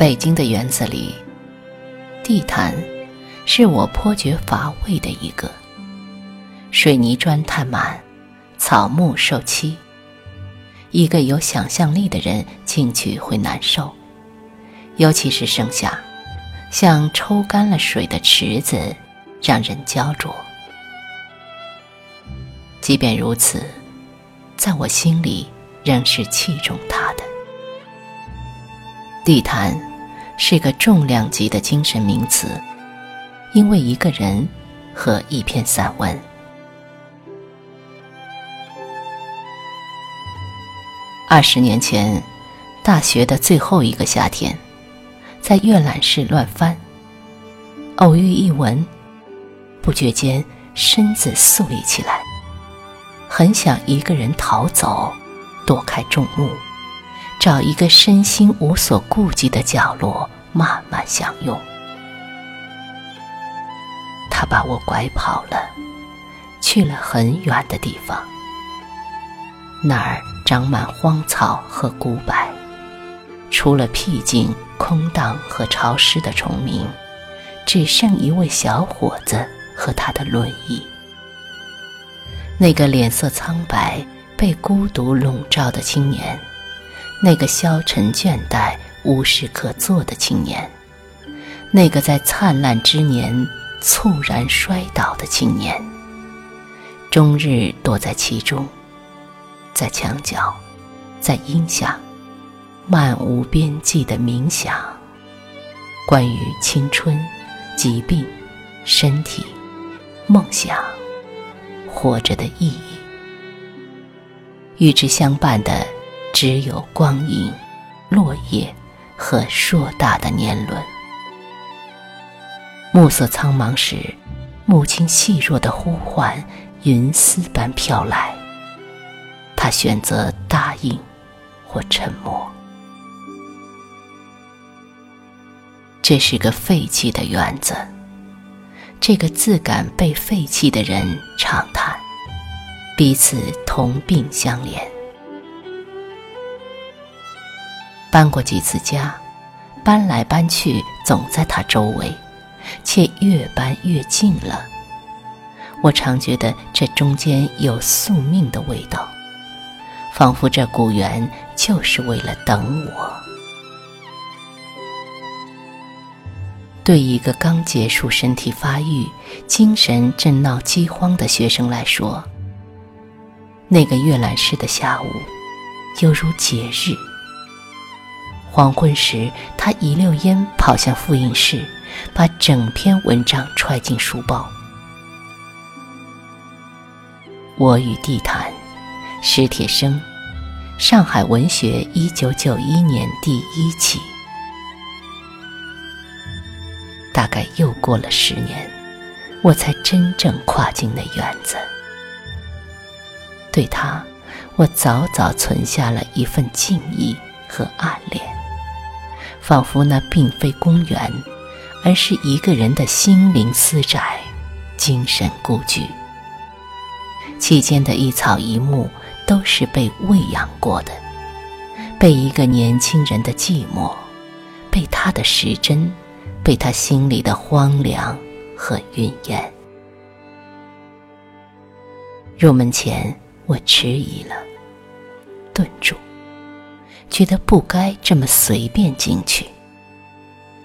北京的园子里，地毯是我颇觉乏味的一个。水泥砖太满，草木受欺。一个有想象力的人进去会难受，尤其是盛夏，像抽干了水的池子，让人焦灼。即便如此，在我心里仍是器重它的。地毯。是个重量级的精神名词，因为一个人和一篇散文。二十年前，大学的最后一个夏天，在阅览室乱翻，偶遇一文，不觉间身子肃立起来，很想一个人逃走，躲开众目。找一个身心无所顾忌的角落，慢慢享用。他把我拐跑了，去了很远的地方，那儿长满荒草和古柏，除了僻静、空荡和潮湿的虫鸣，只剩一位小伙子和他的轮椅。那个脸色苍白、被孤独笼罩的青年。那个消沉倦怠、无事可做的青年，那个在灿烂之年猝然摔倒的青年，终日躲在其中，在墙角，在阴下，漫无边际的冥想，关于青春、疾病、身体、梦想、活着的意义，与之相伴的。只有光影、落叶和硕大的年轮。暮色苍茫时，母亲细弱的呼唤云丝般飘来。他选择答应或沉默。这是个废弃的园子。这个自感被废弃的人长叹，彼此同病相怜。搬过几次家，搬来搬去，总在他周围，且越搬越近了。我常觉得这中间有宿命的味道，仿佛这古园就是为了等我。对一个刚结束身体发育、精神正闹饥荒的学生来说，那个阅览室的下午，犹如节日。黄昏时，他一溜烟跑向复印室，把整篇文章揣进书包。我与地毯，史铁生，上海文学，一九九一年第一期。大概又过了十年，我才真正跨进那院子。对他，我早早存下了一份敬意和暗恋。仿佛那并非公园，而是一个人的心灵私宅、精神故居。其间的一草一木都是被喂养过的，被一个年轻人的寂寞，被他的时针，被他心里的荒凉和云烟。入门前，我迟疑了，顿住。觉得不该这么随便进去，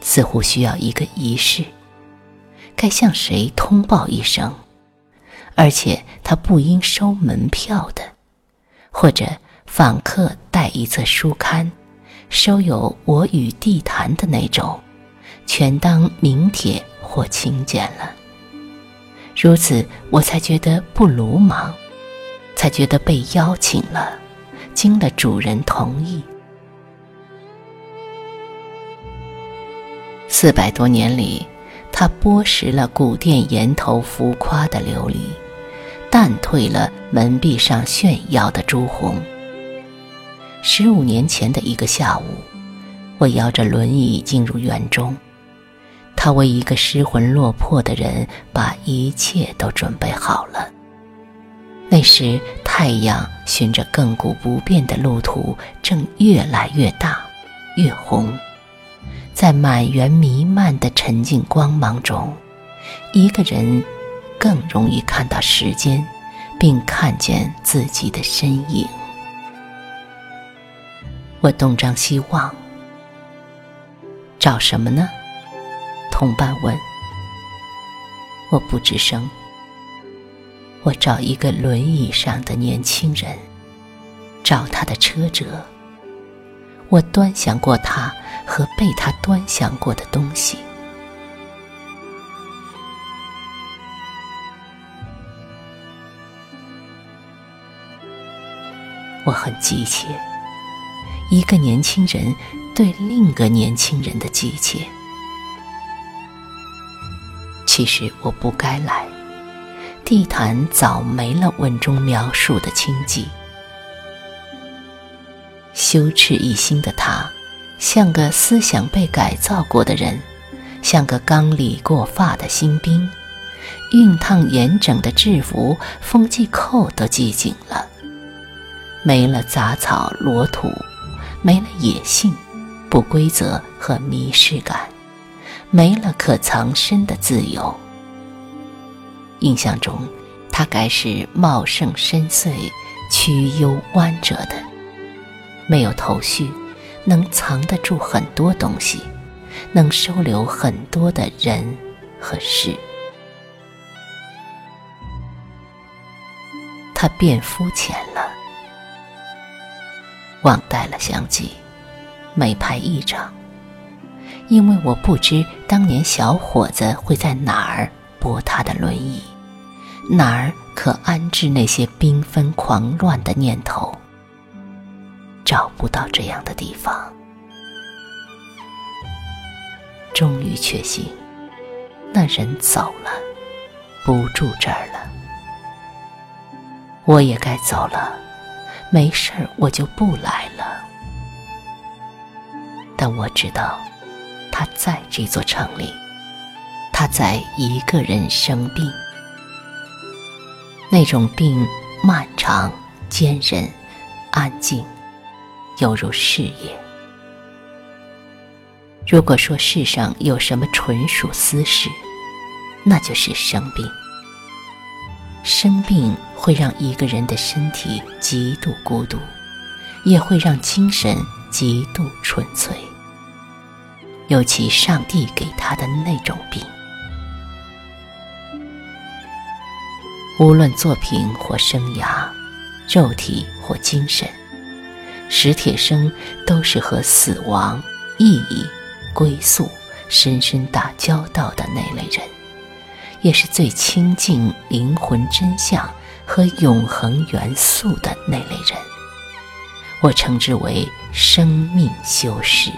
似乎需要一个仪式，该向谁通报一声，而且他不应收门票的，或者访客带一册书刊，收有我与地坛的那种，全当名帖或请柬了。如此，我才觉得不鲁莽，才觉得被邀请了，经了主人同意。四百多年里，他剥蚀了古殿檐头浮夸的琉璃，淡褪了门壁上炫耀的朱红。十五年前的一个下午，我摇着轮椅进入园中，他为一个失魂落魄的人把一切都准备好了。那时，太阳循着亘古不变的路途，正越来越大，越红。在满园弥漫的沉静光芒中，一个人更容易看到时间，并看见自己的身影。我东张西望，找什么呢？同伴问。我不吱声。我找一个轮椅上的年轻人，找他的车辙。我端详过他和被他端详过的东西。我很急切，一个年轻人对另一个年轻人的急切。其实我不该来。地毯早没了文中描述的清寂，羞耻一心的他，像个思想被改造过的人，像个刚理过发的新兵，熨烫严整的制服风系扣都系紧了，没了杂草裸土，没了野性、不规则和迷失感，没了可藏身的自由。印象中，他该是茂盛深邃、曲幽弯折的，没有头绪，能藏得住很多东西，能收留很多的人和事。他变肤浅了，忘带了相机，没拍一张，因为我不知当年小伙子会在哪儿拨他的轮椅。哪儿可安置那些缤纷狂乱的念头？找不到这样的地方。终于确信，那人走了，不住这儿了。我也该走了，没事儿我就不来了。但我知道，他在这座城里，他在一个人生病。那种病漫长、坚韧、安静，犹如事业。如果说世上有什么纯属私事，那就是生病。生病会让一个人的身体极度孤独，也会让精神极度纯粹。尤其上帝给他的那种病。无论作品或生涯，肉体或精神，史铁生都是和死亡、意义、归宿深深打交道的那类人，也是最亲近灵魂真相和永恒元素的那类人。我称之为生命修士。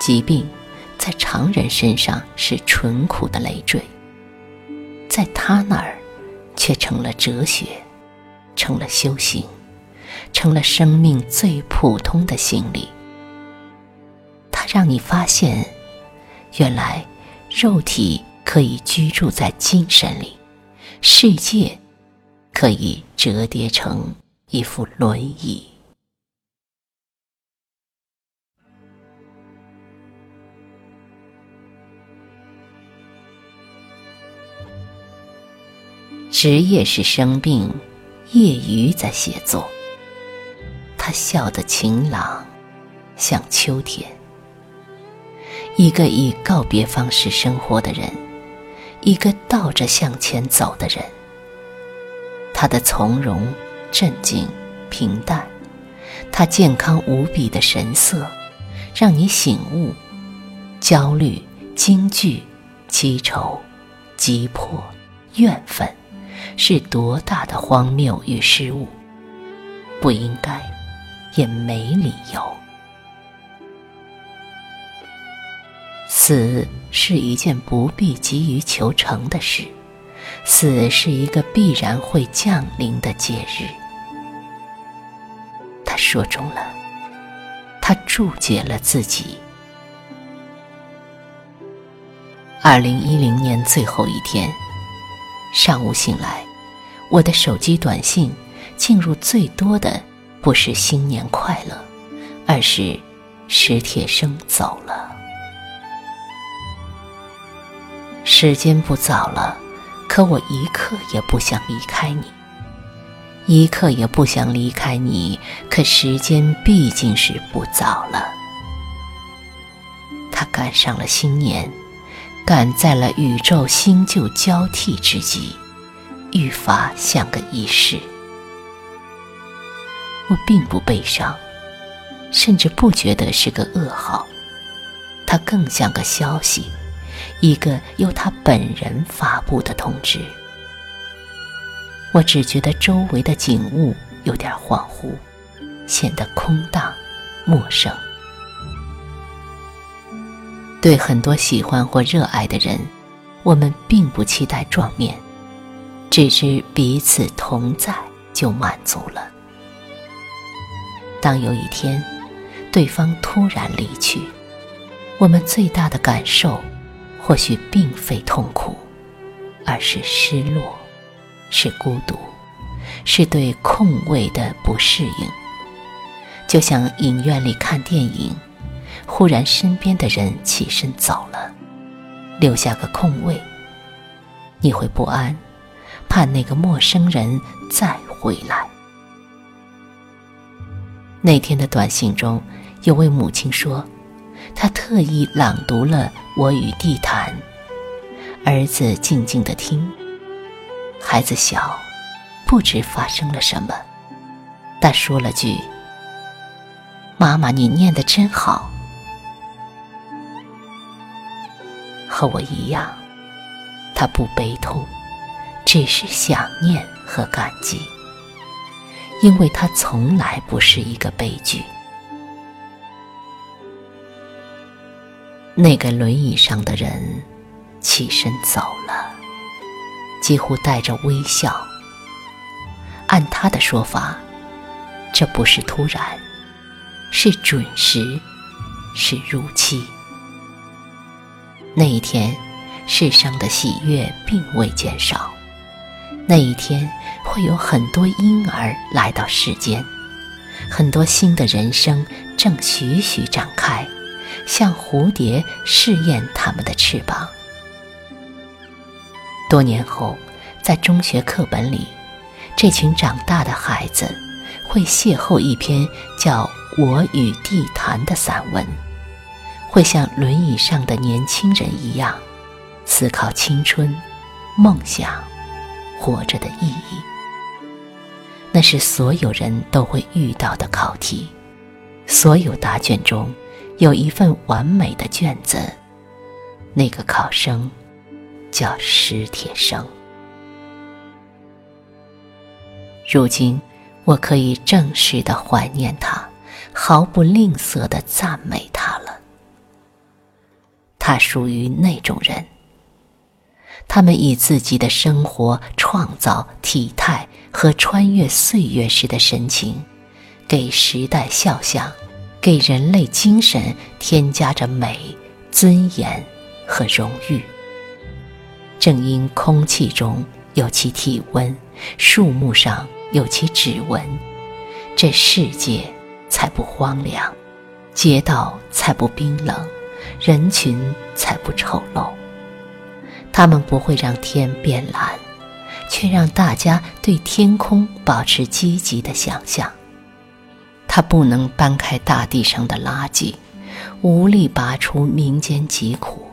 疾病，在常人身上是淳朴的累赘，在他那儿，却成了哲学，成了修行，成了生命最普通的心理。它让你发现，原来肉体可以居住在精神里，世界可以折叠成一副轮椅。职业是生病，业余在写作。他笑得晴朗，像秋天。一个以告别方式生活的人，一个倒着向前走的人。他的从容、镇静、平淡，他健康无比的神色，让你醒悟：焦虑、惊惧、凄愁、急迫、怨愤。是多大的荒谬与失误！不应该，也没理由。死是一件不必急于求成的事，死是一个必然会降临的节日。他说中了，他注解了自己。二零一零年最后一天。上午醒来，我的手机短信进入最多的不是新年快乐，而是史铁生走了。时间不早了，可我一刻也不想离开你，一刻也不想离开你。可时间毕竟是不早了，他赶上了新年，赶在了宇宙新旧交替之际，愈发像个仪式。我并不悲伤，甚至不觉得是个噩耗，它更像个消息。一个由他本人发布的通知，我只觉得周围的景物有点恍惚，显得空荡、陌生。对很多喜欢或热爱的人，我们并不期待撞面，只知彼此同在就满足了。当有一天，对方突然离去，我们最大的感受。或许并非痛苦，而是失落，是孤独，是对空位的不适应。就像影院里看电影，忽然身边的人起身走了，留下个空位，你会不安，怕那个陌生人再回来。那天的短信中，有位母亲说。他特意朗读了《我与地坛》，儿子静静的听。孩子小，不知发生了什么，但说了句：“妈妈，你念的真好。”和我一样，他不悲痛，只是想念和感激，因为他从来不是一个悲剧。那个轮椅上的人起身走了，几乎带着微笑。按他的说法，这不是突然，是准时，是如期。那一天，世上的喜悦并未减少。那一天，会有很多婴儿来到世间，很多新的人生正徐徐展开。像蝴蝶试验它们的翅膀。多年后，在中学课本里，这群长大的孩子会邂逅一篇叫《我与地坛》的散文，会像轮椅上的年轻人一样，思考青春、梦想、活着的意义。那是所有人都会遇到的考题，所有答卷中。有一份完美的卷子，那个考生叫史铁生。如今，我可以正式的怀念他，毫不吝啬的赞美他了。他属于那种人，他们以自己的生活、创造、体态和穿越岁月时的神情，给时代肖像。给人类精神添加着美、尊严和荣誉。正因空气中有其体温，树木上有其指纹，这世界才不荒凉，街道才不冰冷，人群才不丑陋。他们不会让天变蓝，却让大家对天空保持积极的想象。他不能搬开大地上的垃圾，无力拔出民间疾苦，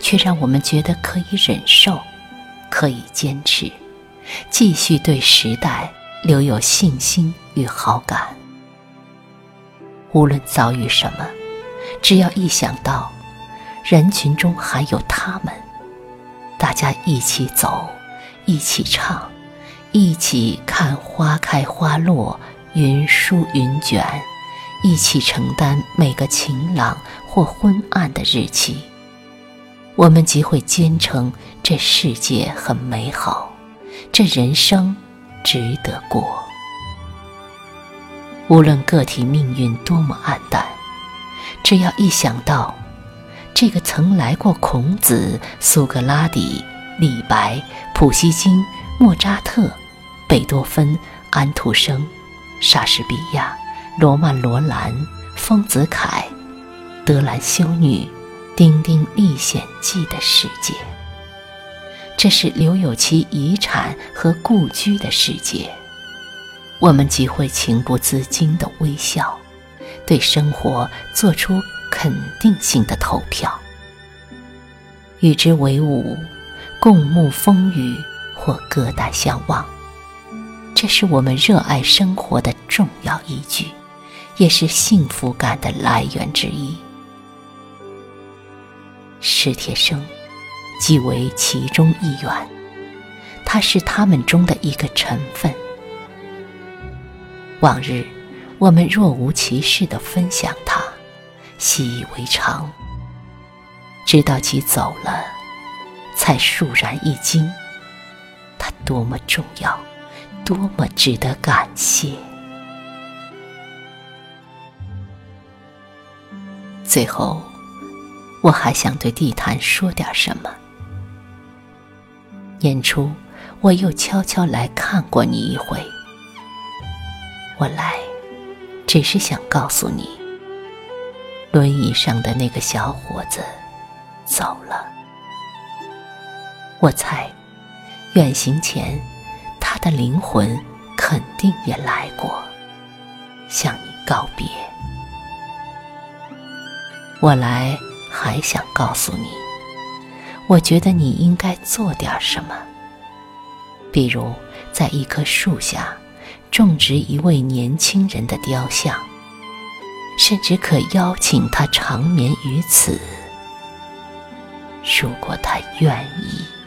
却让我们觉得可以忍受，可以坚持，继续对时代留有信心与好感。无论遭遇什么，只要一想到人群中还有他们，大家一起走，一起唱，一起看花开花落。云舒云卷，一起承担每个晴朗或昏暗的日期。我们即会坚称这世界很美好，这人生值得过。无论个体命运多么黯淡，只要一想到这个曾来过孔子、苏格拉底、李白、普希金、莫扎特、贝多芬。安徒生、莎士比亚、罗曼·罗兰、丰子恺、德兰修女、丁丁历险记的世界。这是留有其遗产和故居的世界。我们即会情不自禁地微笑，对生活做出肯定性的投票。与之为伍，共沐风雨或隔代相望，这是我们热爱生活的重要依据，也是幸福感的来源之一。史铁生即为其中一员，他是他们中的一个成分。往日，我们若无其事地分享它，习以为常。直到其走了，才倏然一惊，它多么重要，多么值得感谢。最后，我还想对地毯说点什么。年初，我又悄悄来看过你一回。我来，只是想告诉你，轮椅上的那个小伙子走了。我猜，远行前，他的灵魂肯定也来过，向你告别。我来还想告诉你，我觉得你应该做点什么，比如在一棵树下。种植一位年轻人的雕像，甚至可邀请他长眠于此。如果他愿意。